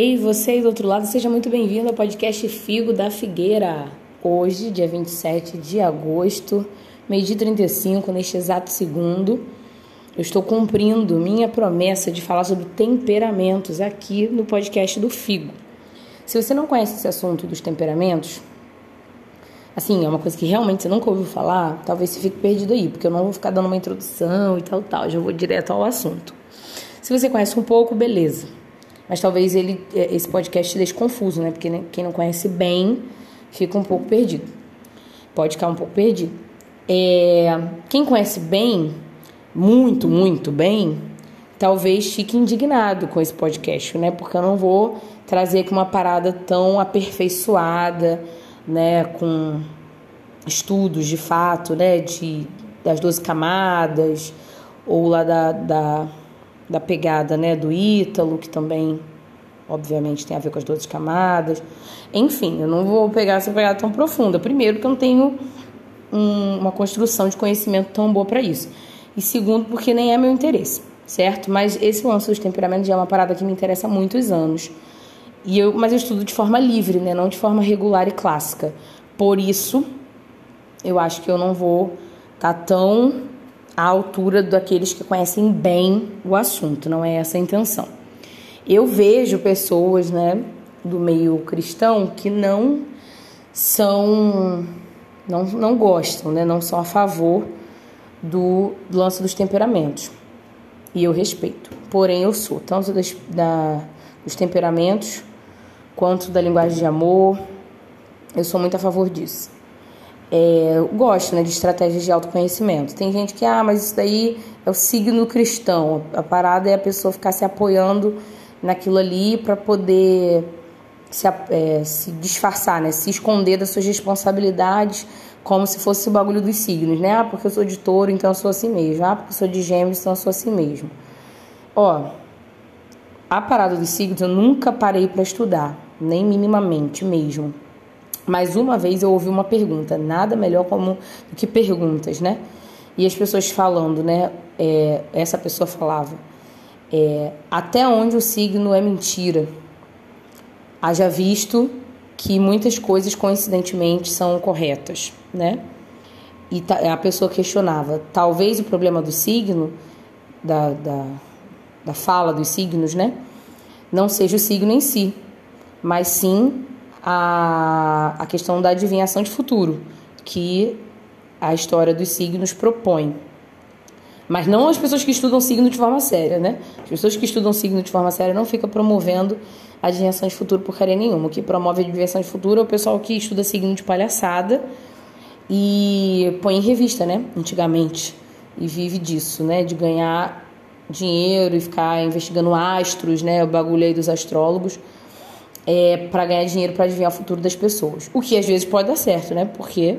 Ei, você aí do outro lado, seja muito bem-vindo ao podcast Figo da Figueira. Hoje, dia 27 de agosto, meio-dia 35, neste exato segundo, eu estou cumprindo minha promessa de falar sobre temperamentos aqui no podcast do Figo. Se você não conhece esse assunto dos temperamentos, assim, é uma coisa que realmente você nunca ouviu falar, talvez você fique perdido aí, porque eu não vou ficar dando uma introdução e tal, tal, já vou direto ao assunto. Se você conhece um pouco, beleza. Mas talvez ele, é, esse podcast te deixe confuso, né? Porque quem não conhece bem fica um pouco perdido. Pode ficar um pouco perdido. É, quem conhece bem, muito, muito bem, talvez fique indignado com esse podcast, né? Porque eu não vou trazer aqui uma parada tão aperfeiçoada, né? Com estudos de fato, né? De, das 12 camadas, ou lá da, da da pegada né, do Ítalo, que também, obviamente, tem a ver com as 12 camadas. Enfim, eu não vou pegar essa pegada tão profunda. Primeiro, que eu não tenho um, uma construção de conhecimento tão boa para isso. E segundo, porque nem é meu interesse, certo? Mas esse lance dos temperamentos já é uma parada que me interessa há muitos anos. E eu, mas eu estudo de forma livre, né? não de forma regular e clássica. Por isso, eu acho que eu não vou estar tá tão à altura daqueles que conhecem bem o assunto, não é essa a intenção. Eu vejo pessoas, né, do meio cristão que não são não, não gostam, né, não são a favor do, lance dos temperamentos. E eu respeito. Porém, eu sou tanto das, da, dos temperamentos quanto da linguagem de amor. Eu sou muito a favor disso é, gosto né, de estratégias de autoconhecimento. Tem gente que, ah, mas isso daí é o signo cristão. A parada é a pessoa ficar se apoiando naquilo ali para poder se, é, se disfarçar, né, se esconder das suas responsabilidades, como se fosse o bagulho dos signos, né? Ah, porque eu sou de touro, então eu sou assim mesmo. Ah, porque eu sou de gêmeos, então eu sou assim mesmo. Ó, a parada dos signos eu nunca parei para estudar, nem minimamente mesmo. Mas uma vez eu ouvi uma pergunta, nada melhor como do que perguntas, né? E as pessoas falando, né? É, essa pessoa falava, é, até onde o signo é mentira? Haja visto que muitas coisas coincidentemente são corretas, né? E a pessoa questionava, talvez o problema do signo, da, da, da fala dos signos, né? Não seja o signo em si, mas sim a, a questão da adivinhação de futuro, que a história dos signos propõe. Mas não as pessoas que estudam signo de forma séria, né? As pessoas que estudam signo de forma séria não ficam promovendo adivinhação de futuro porcaria nenhuma. O que promove adivinhação de futuro é o pessoal que estuda signo de palhaçada e põe em revista, né? Antigamente. E vive disso, né? De ganhar dinheiro e ficar investigando astros, né? O bagulho aí dos astrólogos é, para ganhar dinheiro para adivinhar o futuro das pessoas. O que às vezes pode dar certo, né? Porque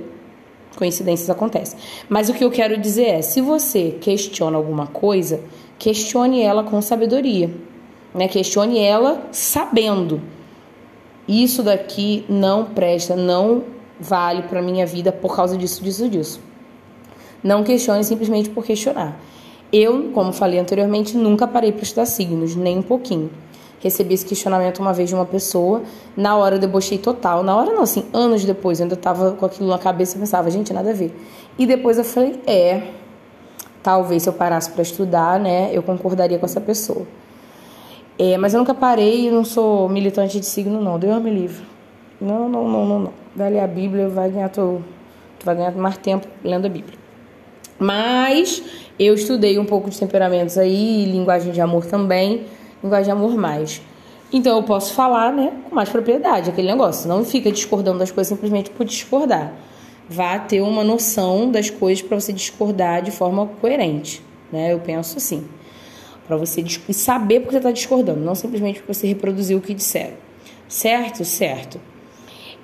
coincidências acontecem. Mas o que eu quero dizer é, se você questiona alguma coisa, questione ela com sabedoria, né? Questione ela sabendo. Isso daqui não presta, não vale para minha vida por causa disso, disso, disso. Não questione simplesmente por questionar. Eu, como falei anteriormente, nunca parei para estudar signos, nem um pouquinho recebi esse questionamento uma vez de uma pessoa. Na hora eu debochei total. Na hora não, assim, anos depois, eu ainda tava com aquilo na cabeça e pensava, gente, nada a ver. E depois eu falei, é, talvez se eu parasse para estudar, né, eu concordaria com essa pessoa. É, mas eu nunca parei e não sou militante de signo, não. Deus me livre. Não, não, não, não, não. Vai ler a Bíblia, vai ganhar teu, tu vai ganhar mais tempo lendo a Bíblia. Mas eu estudei um pouco de temperamentos aí, linguagem de amor também linguagem de amor mais. Então eu posso falar, né, com mais propriedade, aquele negócio. Não fica discordando das coisas simplesmente por discordar. Vá ter uma noção das coisas para você discordar de forma coerente, né? Eu penso assim. Para você saber porque você está discordando, não simplesmente porque você reproduziu o que disseram. Certo? Certo.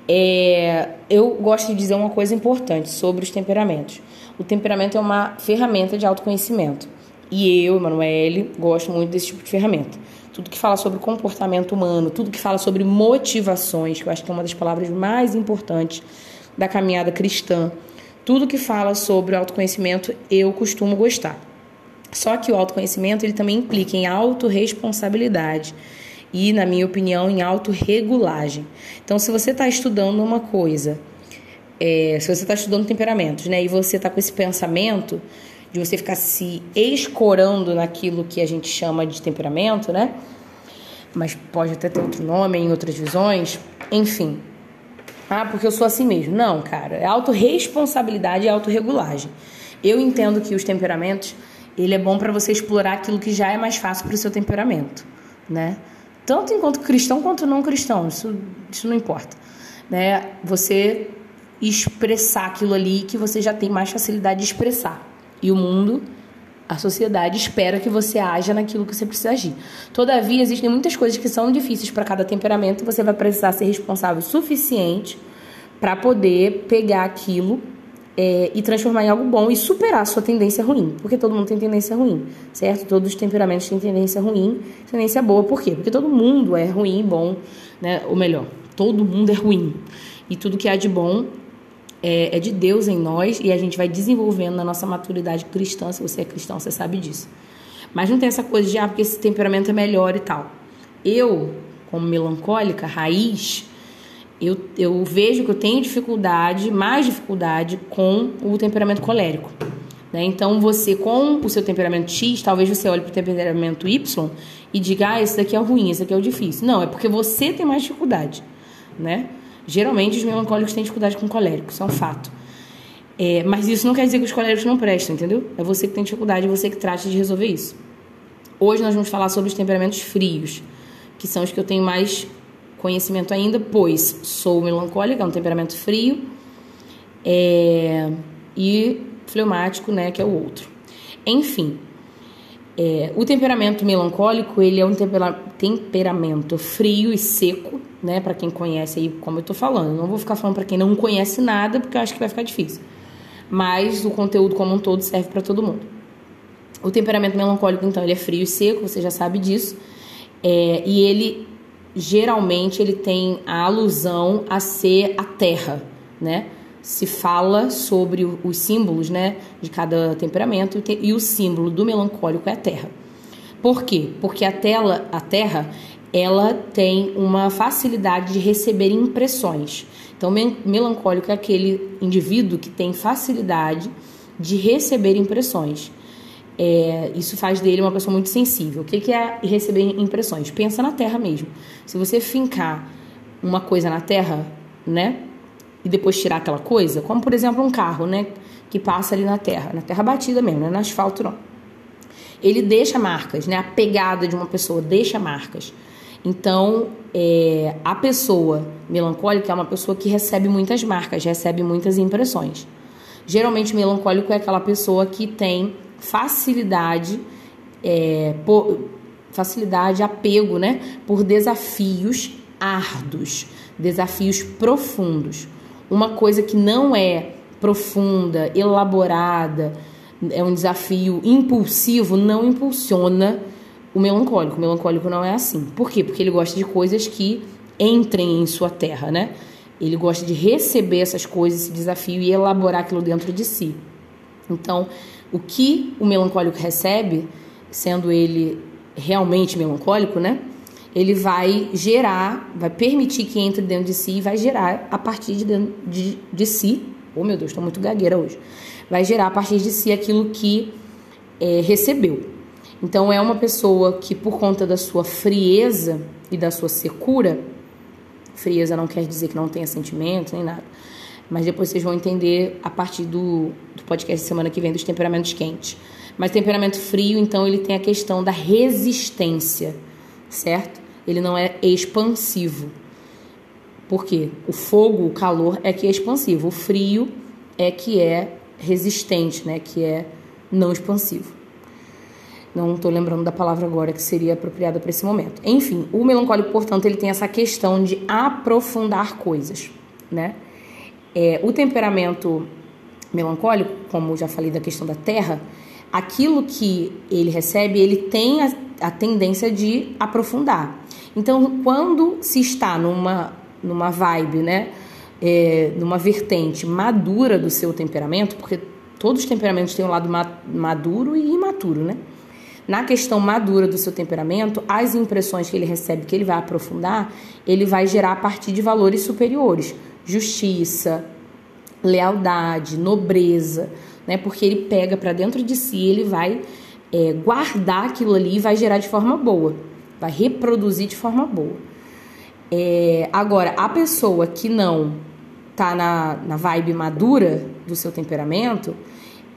É, eu gosto de dizer uma coisa importante sobre os temperamentos. O temperamento é uma ferramenta de autoconhecimento. E eu, Emanuele, gosto muito desse tipo de ferramenta. Tudo que fala sobre comportamento humano, tudo que fala sobre motivações, que eu acho que é uma das palavras mais importantes da caminhada cristã. Tudo que fala sobre autoconhecimento, eu costumo gostar. Só que o autoconhecimento ele também implica em autorresponsabilidade. e, na minha opinião, em autorregulagem. Então, se você está estudando uma coisa, é, se você está estudando temperamentos, né, e você está com esse pensamento de você ficar se escorando naquilo que a gente chama de temperamento, né? Mas pode até ter outro nome em outras visões, enfim. Ah, porque eu sou assim mesmo. Não, cara, é autorresponsabilidade e autorregulagem. Eu entendo que os temperamentos, ele é bom para você explorar aquilo que já é mais fácil para o seu temperamento, né? tanto enquanto cristão quanto não cristão, isso, isso não importa. Né? Você expressar aquilo ali que você já tem mais facilidade de expressar. E o mundo, a sociedade, espera que você haja naquilo que você precisa agir. Todavia, existem muitas coisas que são difíceis para cada temperamento você vai precisar ser responsável o suficiente para poder pegar aquilo é, e transformar em algo bom e superar a sua tendência ruim. Porque todo mundo tem tendência ruim, certo? Todos os temperamentos têm tendência ruim, tendência boa. Por quê? Porque todo mundo é ruim e bom, né? Ou melhor, todo mundo é ruim. E tudo que há de bom é, é de Deus em nós e a gente vai desenvolvendo na nossa maturidade cristã. Se você é cristão, você sabe disso. Mas não tem essa coisa de, ah, porque esse temperamento é melhor e tal. Eu, como melancólica, raiz, eu, eu vejo que eu tenho dificuldade, mais dificuldade com o temperamento colérico. Né? Então, você, com o seu temperamento X, talvez você olhe para o temperamento Y e diga, ah, esse daqui é ruim, esse daqui é o difícil. Não, é porque você tem mais dificuldade. Né? Geralmente, os melancólicos têm dificuldade com colérico, isso é um fato. É, mas isso não quer dizer que os coléricos não prestam, entendeu? É você que tem dificuldade, é você que trata de resolver isso. Hoje nós vamos falar sobre os temperamentos frios, que são os que eu tenho mais conhecimento ainda, pois sou melancólica, é um temperamento frio, é, e fleumático, né, que é o outro. Enfim, é, o temperamento melancólico, ele é um tempera temperamento frio e seco, né, para quem conhece aí, como eu tô falando. Não vou ficar falando para quem não conhece nada, porque eu acho que vai ficar difícil. Mas o conteúdo como um todo serve para todo mundo. O temperamento melancólico, então, ele é frio e seco, você já sabe disso. É, e ele geralmente ele tem a alusão a ser a terra, né? Se fala sobre os símbolos, né, de cada temperamento e o símbolo do melancólico é a terra. Por quê? Porque a, tela, a terra ela tem uma facilidade de receber impressões. Então, melancólico é aquele indivíduo que tem facilidade de receber impressões. É, isso faz dele uma pessoa muito sensível. O que, que é receber impressões? Pensa na Terra mesmo. Se você fincar uma coisa na Terra, né? E depois tirar aquela coisa, como por exemplo um carro, né? Que passa ali na Terra, na Terra batida mesmo, não é no asfalto não. Ele deixa marcas, né? A pegada de uma pessoa deixa marcas. Então, é, a pessoa melancólica é uma pessoa que recebe muitas marcas, recebe muitas impressões. Geralmente, melancólico é aquela pessoa que tem facilidade, é, por, facilidade, apego, né, por desafios árduos, desafios profundos. Uma coisa que não é profunda, elaborada, é um desafio impulsivo, não impulsiona o melancólico. O melancólico não é assim. Por quê? Porque ele gosta de coisas que entrem em sua terra, né? Ele gosta de receber essas coisas, esse desafio e elaborar aquilo dentro de si. Então, o que o melancólico recebe, sendo ele realmente melancólico, né? Ele vai gerar, vai permitir que entre dentro de si e vai gerar a partir de, dentro de, de si. Oh meu Deus, estou muito gagueira hoje. Vai gerar a partir de si aquilo que é, recebeu. Então é uma pessoa que, por conta da sua frieza e da sua secura, frieza não quer dizer que não tenha sentimentos nem nada mas depois vocês vão entender a partir do, do podcast semana que vem dos temperamentos quentes. Mas temperamento frio, então, ele tem a questão da resistência, certo? Ele não é expansivo. Por quê? O fogo, o calor é que é expansivo. O frio é que é resistente, né? Que é não expansivo. Não estou lembrando da palavra agora que seria apropriada para esse momento. Enfim, o melancólico, portanto, ele tem essa questão de aprofundar coisas, né? É, o temperamento melancólico, como já falei da questão da terra, aquilo que ele recebe, ele tem a, a tendência de aprofundar. Então, quando se está numa, numa vibe, né, é, numa vertente madura do seu temperamento, porque todos os temperamentos têm um lado maduro e imaturo, né? Na questão madura do seu temperamento, as impressões que ele recebe, que ele vai aprofundar, ele vai gerar a partir de valores superiores: justiça, lealdade, nobreza, né? Porque ele pega para dentro de si, ele vai é, guardar aquilo ali e vai gerar de forma boa, vai reproduzir de forma boa. É, agora, a pessoa que não tá na, na vibe madura do seu temperamento,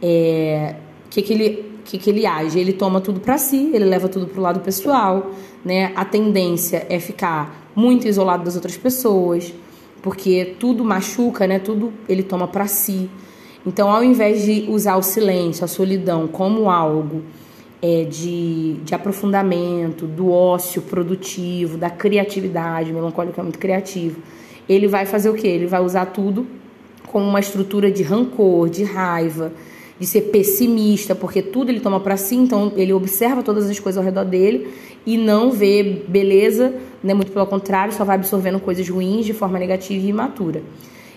é, que que ele que, que ele age? Ele toma tudo para si, ele leva tudo pro lado pessoal, né? A tendência é ficar muito isolado das outras pessoas, porque tudo machuca, né? Tudo ele toma para si. Então, ao invés de usar o silêncio, a solidão como algo é, de, de aprofundamento, do ócio produtivo, da criatividade, melancólico é muito criativo, ele vai fazer o quê? Ele vai usar tudo como uma estrutura de rancor, de raiva, de ser pessimista, porque tudo ele toma para si, então ele observa todas as coisas ao redor dele e não vê beleza, né? muito pelo contrário, só vai absorvendo coisas ruins de forma negativa e imatura.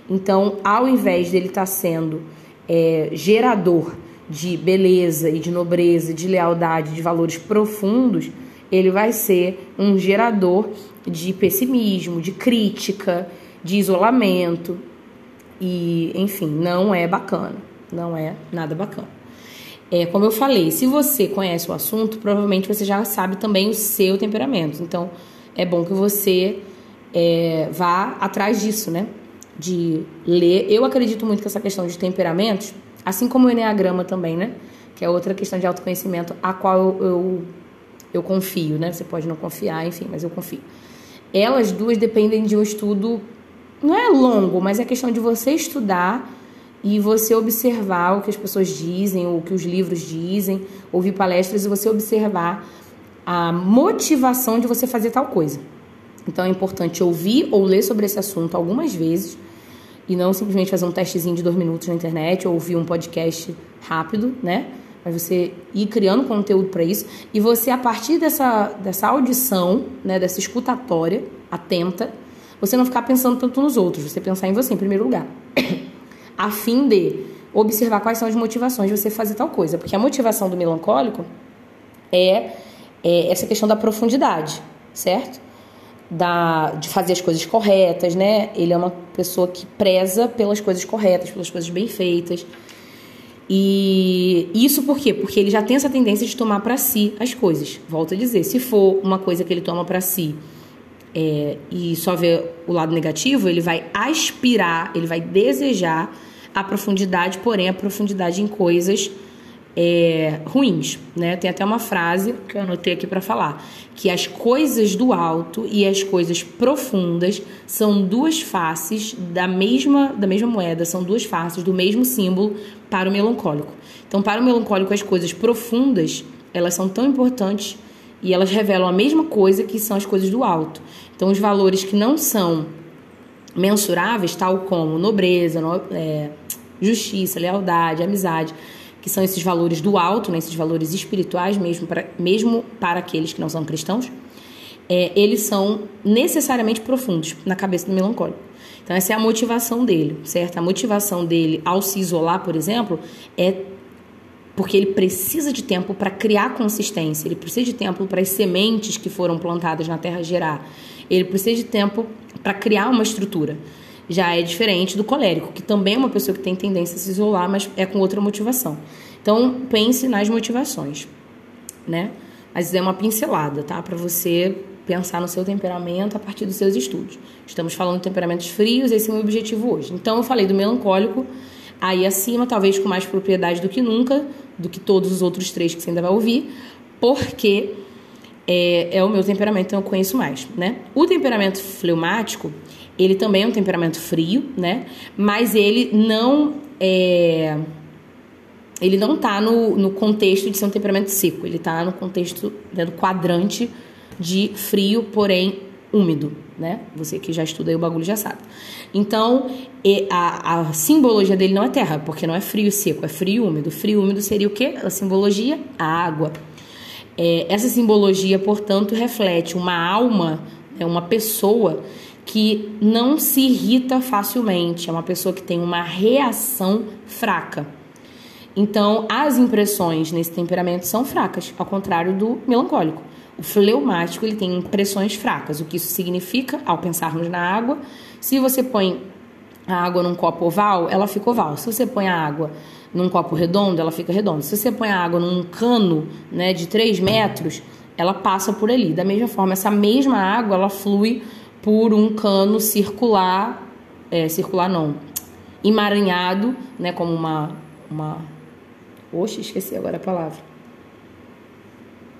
Então, ao invés dele estar tá sendo é, gerador de beleza e de nobreza, de lealdade, de valores profundos, ele vai ser um gerador de pessimismo, de crítica, de isolamento e, enfim, não é bacana não é nada bacana. É, como eu falei, se você conhece o assunto, provavelmente você já sabe também o seu temperamento. Então, é bom que você é, vá atrás disso, né? De ler. Eu acredito muito que essa questão de temperamentos, assim como o Enneagrama também, né? Que é outra questão de autoconhecimento, a qual eu, eu, eu confio, né? Você pode não confiar, enfim, mas eu confio. Elas duas dependem de um estudo, não é longo, mas é questão de você estudar e você observar o que as pessoas dizem, ou o que os livros dizem, ouvir palestras e você observar a motivação de você fazer tal coisa. Então é importante ouvir ou ler sobre esse assunto algumas vezes e não simplesmente fazer um testezinho de dois minutos na internet ou ouvir um podcast rápido, né? Mas você ir criando conteúdo para isso e você, a partir dessa, dessa audição, né, dessa escutatória atenta, você não ficar pensando tanto nos outros, você pensar em você em primeiro lugar. a fim de observar quais são as motivações de você fazer tal coisa. Porque a motivação do melancólico é, é essa questão da profundidade, certo? Da, de fazer as coisas corretas, né? Ele é uma pessoa que preza pelas coisas corretas, pelas coisas bem feitas. E isso por quê? Porque ele já tem essa tendência de tomar para si as coisas. Volto a dizer, se for uma coisa que ele toma para si é, e só vê o lado negativo, ele vai aspirar, ele vai desejar a profundidade, porém a profundidade em coisas é, ruins, né? Tem até uma frase que eu anotei aqui para falar, que as coisas do alto e as coisas profundas são duas faces da mesma da mesma moeda, são duas faces do mesmo símbolo para o melancólico. Então, para o melancólico, as coisas profundas elas são tão importantes e elas revelam a mesma coisa que são as coisas do alto. Então, os valores que não são mensuráveis, tal como nobreza, no, é, justiça, lealdade, amizade, que são esses valores do alto, né, esses valores espirituais, mesmo para, mesmo para aqueles que não são cristãos, é, eles são necessariamente profundos na cabeça do melancólico. Então, essa é a motivação dele, certo? A motivação dele ao se isolar, por exemplo, é porque ele precisa de tempo para criar consistência, ele precisa de tempo para as sementes que foram plantadas na terra gerar, ele precisa de tempo para criar uma estrutura. Já é diferente do colérico, que também é uma pessoa que tem tendência a se isolar, mas é com outra motivação. Então, pense nas motivações, né? Mas é uma pincelada, tá? Para você pensar no seu temperamento a partir dos seus estudos. Estamos falando de temperamentos frios, esse é o meu objetivo hoje. Então, eu falei do melancólico, aí acima, talvez com mais propriedade do que nunca, do que todos os outros três que você ainda vai ouvir, porque é, é o meu temperamento, então eu conheço mais, né? O temperamento fleumático, ele também é um temperamento frio, né? Mas ele não é ele não está no, no contexto de ser um temperamento seco, ele está no contexto né, do quadrante de frio, porém úmido, né? Você que já estuda aí o bagulho já sabe. Então, a, a simbologia dele não é terra, porque não é frio e seco, é frio úmido. Frio úmido seria o quê? A simbologia? A água. É, essa simbologia, portanto, reflete uma alma, é uma pessoa que não se irrita facilmente, é uma pessoa que tem uma reação fraca. Então, as impressões nesse temperamento são fracas, ao contrário do melancólico. O fleumático ele tem impressões fracas. O que isso significa, ao pensarmos na água, se você põe a água num copo oval, ela fica oval. Se você põe a água num copo redondo, ela fica redonda. Se você põe a água num cano né, de 3 metros, ela passa por ali. Da mesma forma, essa mesma água ela flui por um cano circular, é, circular não, emaranhado, né, como uma, uma... Oxe, esqueci agora a palavra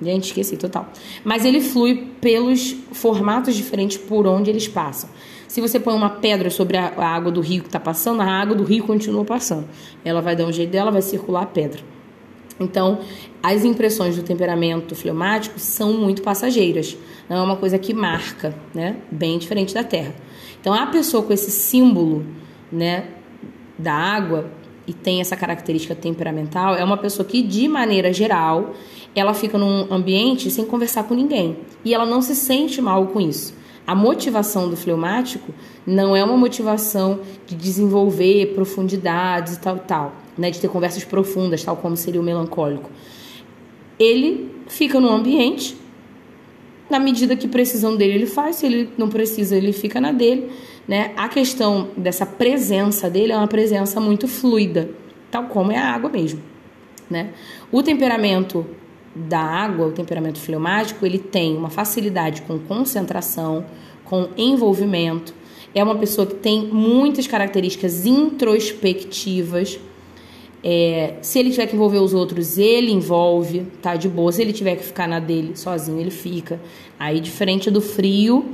Gente, esqueci total. Mas ele flui pelos formatos diferentes por onde eles passam. Se você põe uma pedra sobre a, água do rio que está passando, a água do rio continua passando. Ela vai dar um jeito dela, vai circular a pedra. Então, as impressões do temperamento fleumático são muito passageiras. Não é uma coisa que marca, né? Bem diferente da Terra. Então, a pessoa com esse símbolo, né, da água e tem essa característica temperamental é uma pessoa que, de maneira geral, ela fica num ambiente sem conversar com ninguém. E ela não se sente mal com isso. A motivação do fleumático não é uma motivação de desenvolver profundidades e tal, tal, né, de ter conversas profundas, tal como seria o melancólico. Ele fica num ambiente, na medida que precisam dele, ele faz, se ele não precisa, ele fica na dele. Né? A questão dessa presença dele é uma presença muito fluida, tal como é a água mesmo. Né? O temperamento da água, o temperamento fleumático, ele tem uma facilidade com concentração, com envolvimento. É uma pessoa que tem muitas características introspectivas. É, se ele tiver que envolver os outros, ele envolve, tá de boa. Se ele tiver que ficar na dele sozinho, ele fica. Aí, diferente do frio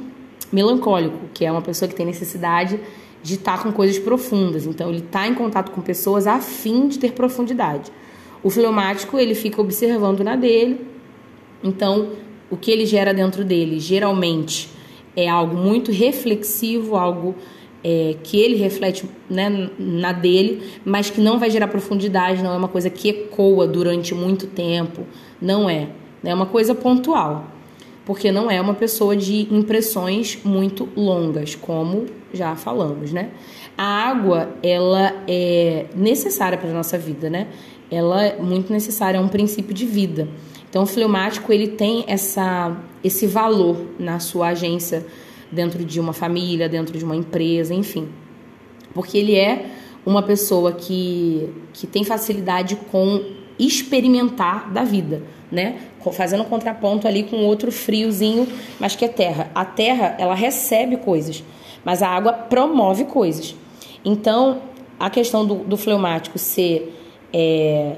melancólico, que é uma pessoa que tem necessidade de estar com coisas profundas. Então, ele está em contato com pessoas a fim de ter profundidade. O fleumático, ele fica observando na dele. Então, o que ele gera dentro dele, geralmente, é algo muito reflexivo, algo é, que ele reflete né, na dele, mas que não vai gerar profundidade, não é uma coisa que ecoa durante muito tempo. Não é. É uma coisa pontual. Porque não é uma pessoa de impressões muito longas, como já falamos, né? A água, ela é necessária para a nossa vida, né? ela é muito necessária, é um princípio de vida. Então, o fleumático ele tem essa, esse valor na sua agência, dentro de uma família, dentro de uma empresa, enfim. Porque ele é uma pessoa que, que tem facilidade com experimentar da vida, né? Fazendo um contraponto ali com outro friozinho, mas que é terra. A terra, ela recebe coisas, mas a água promove coisas. Então, a questão do, do fleumático ser é,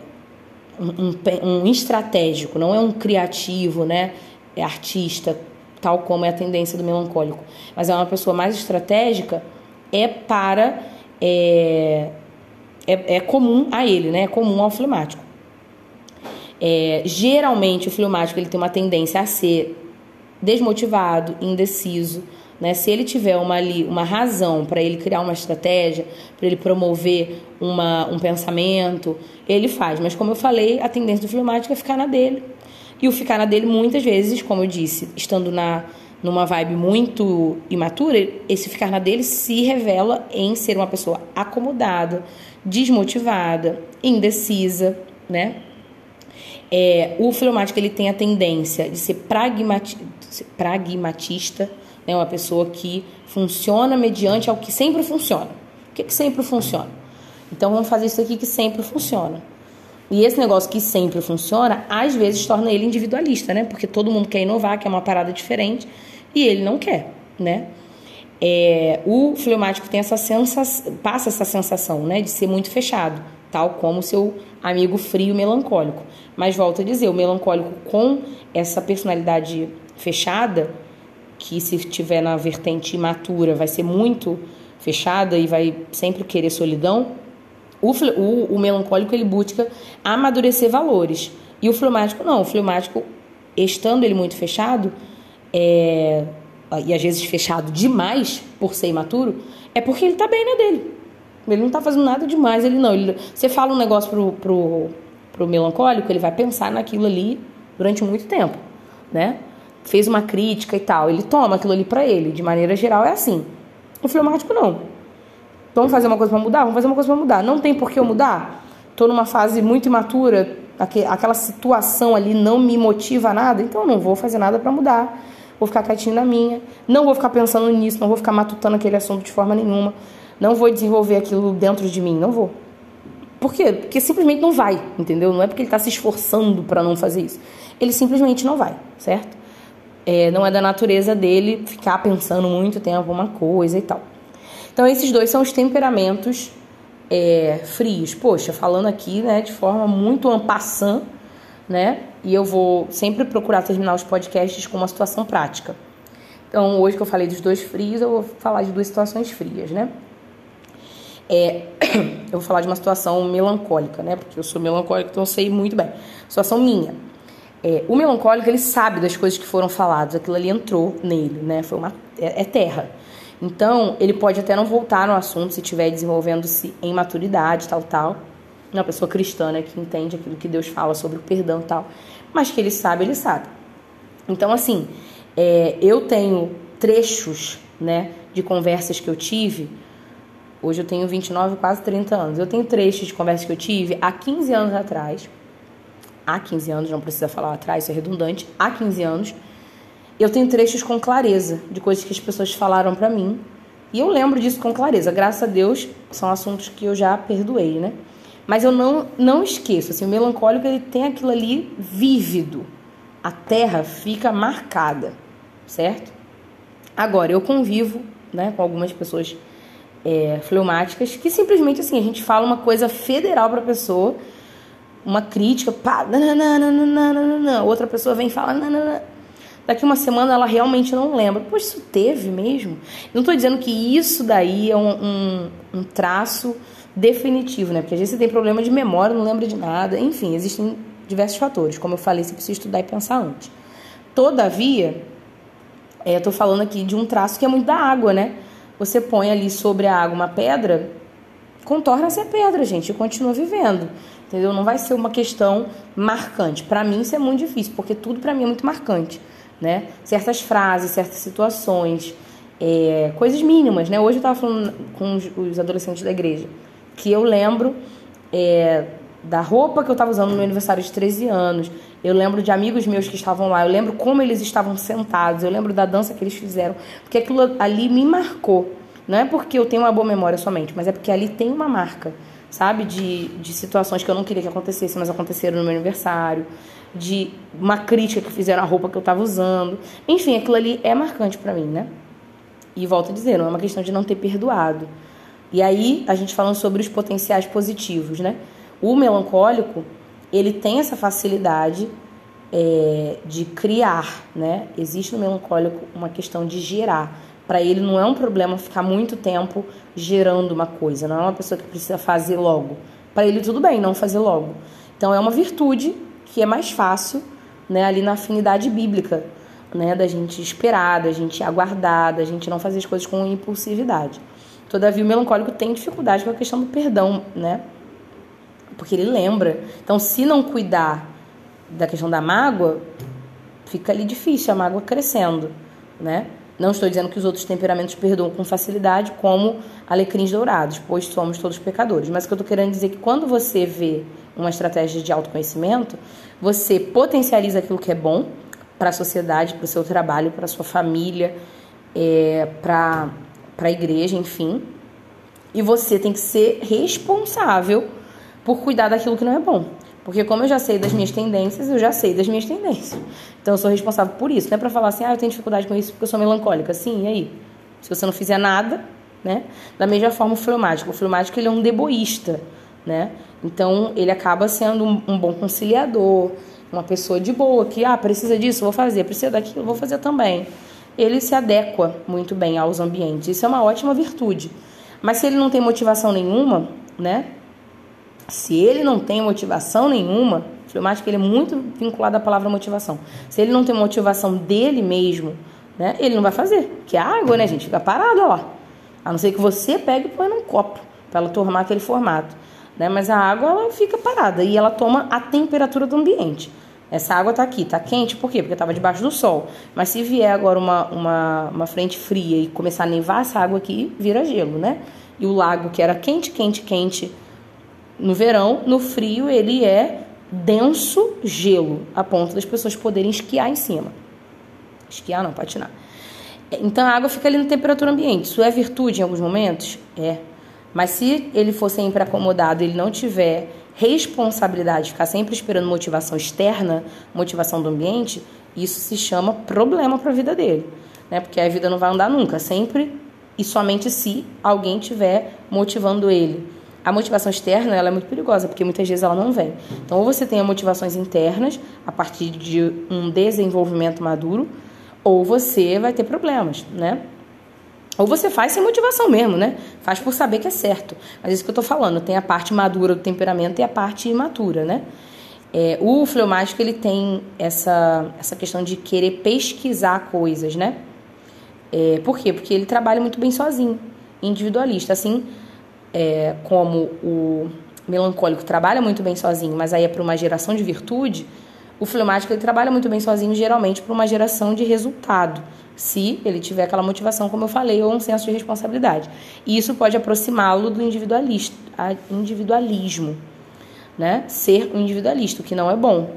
um, um, um, estratégico, não é um criativo, né? É artista, tal como é a tendência do melancólico, mas é uma pessoa mais estratégica, é para. É, é, é comum a ele, né? É comum ao fleumático. É, geralmente o fleumático ele tem uma tendência a ser desmotivado, indeciso, né? Se ele tiver uma, uma razão para ele criar uma estratégia, para ele promover uma, um pensamento, ele faz. Mas como eu falei, a tendência do fleumático é ficar na dele. E o ficar na dele, muitas vezes, como eu disse, estando na numa vibe muito imatura, esse ficar na dele se revela em ser uma pessoa acomodada, desmotivada, indecisa, né? É, o fleumático ele tem a tendência de ser pragmati pragmatista, né? Uma pessoa que funciona mediante ao que sempre funciona. O que, que sempre funciona? Então vamos fazer isso aqui que sempre funciona. E esse negócio que sempre funciona, às vezes torna ele individualista, né? Porque todo mundo quer inovar, quer uma parada diferente, e ele não quer, né? É, o fleumático tem essa sensação, passa essa sensação, né, de ser muito fechado, tal como seu amigo frio melancólico. Mas volto a dizer, o melancólico com essa personalidade fechada, que se estiver na vertente imatura vai ser muito fechada e vai sempre querer solidão, o, o, o melancólico ele busca amadurecer valores. E o fleumático não, o fleumático, estando ele muito fechado, é, e às vezes fechado demais por ser imaturo, é porque ele está bem na dele. Ele não está fazendo nada demais, ele não. Ele, você fala um negócio pro, pro, pro melancólico, ele vai pensar naquilo ali durante muito tempo, né? fez uma crítica e tal, ele toma aquilo ali para ele. De maneira geral é assim. O fleumático não. Vamos fazer uma coisa para mudar? Vamos fazer uma coisa para mudar. Não tem por que eu mudar? tô numa fase muito imatura, aquela situação ali não me motiva a nada, então eu não vou fazer nada para mudar. Vou ficar quietinho na minha, não vou ficar pensando nisso, não vou ficar matutando aquele assunto de forma nenhuma, não vou desenvolver aquilo dentro de mim, não vou. Por quê? Porque simplesmente não vai, entendeu? Não é porque ele está se esforçando para não fazer isso. Ele simplesmente não vai, certo? É, não é da natureza dele ficar pensando muito tempo uma coisa e tal. Então, esses dois são os temperamentos é, frios. Poxa, falando aqui né, de forma muito ampassant, né? E eu vou sempre procurar terminar os podcasts com uma situação prática. Então, hoje que eu falei dos dois frios, eu vou falar de duas situações frias, né? É, eu vou falar de uma situação melancólica, né? Porque eu sou melancólica, então eu sei muito bem. Situação minha. É, o melancólico, ele sabe das coisas que foram faladas, aquilo ali entrou nele, né? Foi uma, é, é terra. Então, ele pode até não voltar no assunto se estiver desenvolvendo-se em maturidade, tal, tal. Uma pessoa cristã, né, que entende aquilo que Deus fala sobre o perdão tal. Mas que ele sabe, ele sabe. Então, assim, é, eu tenho trechos, né, de conversas que eu tive Hoje eu tenho 29, quase 30 anos. Eu tenho trechos de conversa que eu tive há 15 anos atrás. Há 15 anos, não precisa falar atrás, isso é redundante. Há 15 anos. Eu tenho trechos com clareza de coisas que as pessoas falaram para mim. E eu lembro disso com clareza. Graças a Deus, são assuntos que eu já perdoei, né? Mas eu não, não esqueço. Assim, o melancólico ele tem aquilo ali vívido. A terra fica marcada, certo? Agora, eu convivo né, com algumas pessoas é, fleumáticas, que simplesmente assim, a gente fala uma coisa federal para a pessoa, uma crítica, pá, nananana, outra pessoa vem e fala, nanana. Daqui uma semana ela realmente não lembra. Poxa, isso teve mesmo? Não estou dizendo que isso daí é um, um, um, traço definitivo, né? Porque às vezes você tem problema de memória, não lembra de nada. Enfim, existem diversos fatores. Como eu falei, você precisa estudar e pensar antes. Todavia, é, eu estou falando aqui de um traço que é muito da água, né? você põe ali sobre a água uma pedra, contorna-se a pedra, gente, e continua vivendo. Entendeu? Não vai ser uma questão marcante. Para mim isso é muito difícil, porque tudo para mim é muito marcante, né? Certas frases, certas situações, é, coisas mínimas, né? Hoje eu estava falando com os, adolescentes da igreja que eu lembro é, da roupa que eu estava usando no aniversário de 13 anos. Eu lembro de amigos meus que estavam lá. Eu lembro como eles estavam sentados. Eu lembro da dança que eles fizeram. Porque aquilo ali me marcou. Não é porque eu tenho uma boa memória somente, mas é porque ali tem uma marca, sabe? De, de situações que eu não queria que acontecessem, mas aconteceram no meu aniversário. De uma crítica que fizeram à roupa que eu estava usando. Enfim, aquilo ali é marcante para mim, né? E volto a dizer, não é uma questão de não ter perdoado. E aí, a gente falando sobre os potenciais positivos, né? O melancólico, ele tem essa facilidade é, de criar, né? Existe no melancólico uma questão de gerar. Para ele não é um problema ficar muito tempo gerando uma coisa, não é uma pessoa que precisa fazer logo. Para ele tudo bem não fazer logo. Então é uma virtude que é mais fácil, né, ali na afinidade bíblica, né, da gente esperar, da gente aguardar, da gente não fazer as coisas com impulsividade. Todavia o melancólico tem dificuldade com a questão do perdão, né? porque ele lembra. Então, se não cuidar da questão da mágoa, fica ali difícil a mágoa crescendo, né? Não estou dizendo que os outros temperamentos perdoam com facilidade, como alecrins dourados, pois somos todos pecadores. Mas o que eu estou querendo dizer é que quando você vê uma estratégia de autoconhecimento, você potencializa aquilo que é bom para a sociedade, para o seu trabalho, para a sua família, é, para a igreja, enfim. E você tem que ser responsável por cuidar daquilo que não é bom. Porque como eu já sei das minhas tendências, eu já sei das minhas tendências. Então eu sou responsável por isso. Não é para falar assim, ah, eu tenho dificuldade com isso porque eu sou melancólica. Sim, e aí? Se você não fizer nada, né? Da mesma forma o fleumático. O fleumático ele é um deboísta, né? Então ele acaba sendo um, um bom conciliador, uma pessoa de boa que, ah, precisa disso, vou fazer, precisa daquilo, vou fazer também. Ele se adequa muito bem aos ambientes. Isso é uma ótima virtude. Mas se ele não tem motivação nenhuma, né? Se ele não tem motivação nenhuma, o fleumático ele é muito vinculado à palavra motivação. Se ele não tem motivação dele mesmo, né, ele não vai fazer. Que é água, né, gente? Fica parado, ó. A não ser que você pegue e põe num copo para ela tomar aquele formato. Né? Mas a água ela fica parada e ela toma a temperatura do ambiente. Essa água está aqui, está quente, por quê? Porque estava debaixo do sol. Mas se vier agora uma, uma, uma frente fria e começar a nevar, essa água aqui vira gelo, né? E o lago que era quente, quente, quente no verão, no frio ele é denso gelo, a ponto das pessoas poderem esquiar em cima. Esquiar não, patinar. Então a água fica ali na temperatura ambiente. Isso é virtude em alguns momentos? É. Mas se ele for sempre acomodado, ele não tiver responsabilidade, ficar sempre esperando motivação externa, motivação do ambiente, isso se chama problema para a vida dele, né? Porque a vida não vai andar nunca, sempre e somente se alguém tiver motivando ele. A motivação externa ela é muito perigosa, porque muitas vezes ela não vem. Então, ou você tem motivações internas a partir de um desenvolvimento maduro, ou você vai ter problemas, né? Ou você faz sem motivação mesmo, né? Faz por saber que é certo. Mas isso que eu tô falando, tem a parte madura do temperamento e a parte imatura, né? É, o fleumático ele tem essa, essa questão de querer pesquisar coisas, né? É, por quê? Porque ele trabalha muito bem sozinho, individualista. Assim é, como o melancólico trabalha muito bem sozinho, mas aí é para uma geração de virtude, o fleumático ele trabalha muito bem sozinho, geralmente para uma geração de resultado, se ele tiver aquela motivação, como eu falei, ou um senso de responsabilidade. E isso pode aproximá-lo do individualismo, né? Ser um individualista, o que não é bom.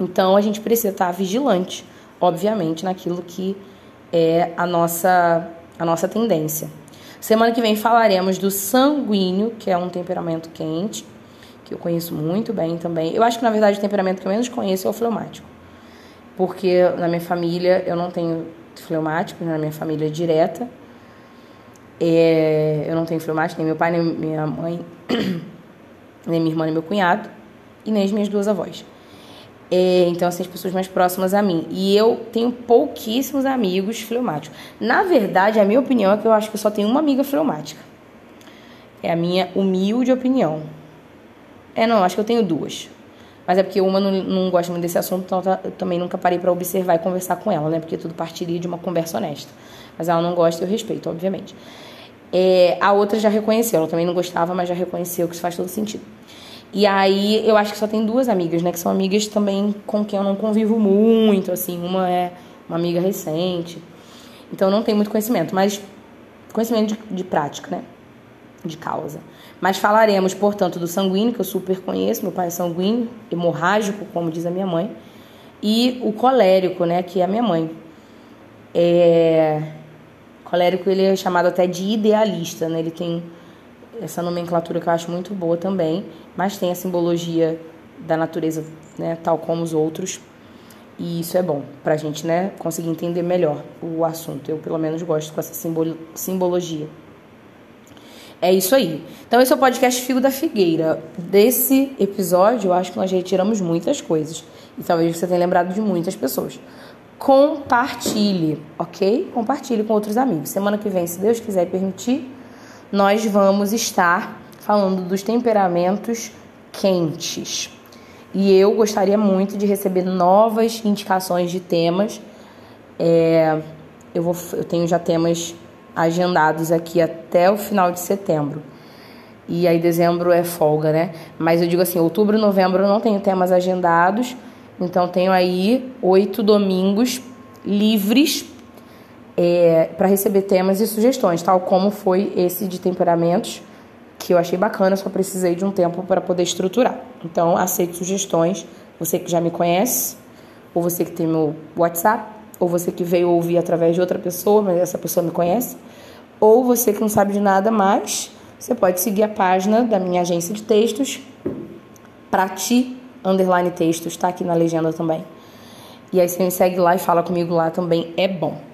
Então a gente precisa estar vigilante, obviamente, naquilo que é a nossa, a nossa tendência. Semana que vem falaremos do sanguíneo, que é um temperamento quente, que eu conheço muito bem também. Eu acho que, na verdade, o temperamento que eu menos conheço é o fleumático. Porque na minha família eu não tenho fleumático, na minha família direta. É, eu não tenho fleumático, nem meu pai, nem minha mãe, nem minha irmã, nem meu cunhado, e nem as minhas duas avós. É, então, assim, as pessoas mais próximas a mim. E eu tenho pouquíssimos amigos fleumáticos. Na verdade, a minha opinião é que eu acho que eu só tenho uma amiga fleumática. É a minha humilde opinião. É, não, acho que eu tenho duas. Mas é porque uma não, não gosta muito desse assunto, então eu também nunca parei para observar e conversar com ela, né? Porque tudo partiria de uma conversa honesta. Mas ela não gosta e eu respeito, obviamente. É, a outra já reconheceu, ela também não gostava, mas já reconheceu que isso faz todo sentido. E aí eu acho que só tem duas amigas, né? Que são amigas também com quem eu não convivo muito, assim. Uma é uma amiga recente. Então não tem muito conhecimento, mas conhecimento de, de prática, né? De causa. Mas falaremos, portanto, do sanguíneo, que eu super conheço, meu pai é sanguíneo, hemorrágico, como diz a minha mãe, e o colérico, né, que é a minha mãe. É... Colérico, ele é chamado até de idealista, né, ele tem essa nomenclatura que eu acho muito boa também, mas tem a simbologia da natureza, né, tal como os outros, e isso é bom pra gente, né, conseguir entender melhor o assunto. Eu, pelo menos, gosto com essa simbologia. É isso aí. Então, esse é o podcast Figo da Figueira. Desse episódio, eu acho que nós retiramos muitas coisas. E talvez você tenha lembrado de muitas pessoas. Compartilhe, ok? Compartilhe com outros amigos. Semana que vem, se Deus quiser permitir, nós vamos estar falando dos temperamentos quentes. E eu gostaria muito de receber novas indicações de temas. É, eu, vou, eu tenho já temas agendados aqui até o final de setembro. E aí dezembro é folga, né? Mas eu digo assim, outubro novembro eu não tenho temas agendados, então tenho aí oito domingos livres é, para receber temas e sugestões, tal como foi esse de temperamentos, que eu achei bacana, só precisei de um tempo para poder estruturar. Então, aceito sugestões, você que já me conhece, ou você que tem meu WhatsApp, ou você que veio ouvir através de outra pessoa, mas essa pessoa me conhece, ou você que não sabe de nada mais, você pode seguir a página da minha agência de textos, Prati underline textos, tá aqui na legenda também. E aí você me segue lá e fala comigo lá também, é bom.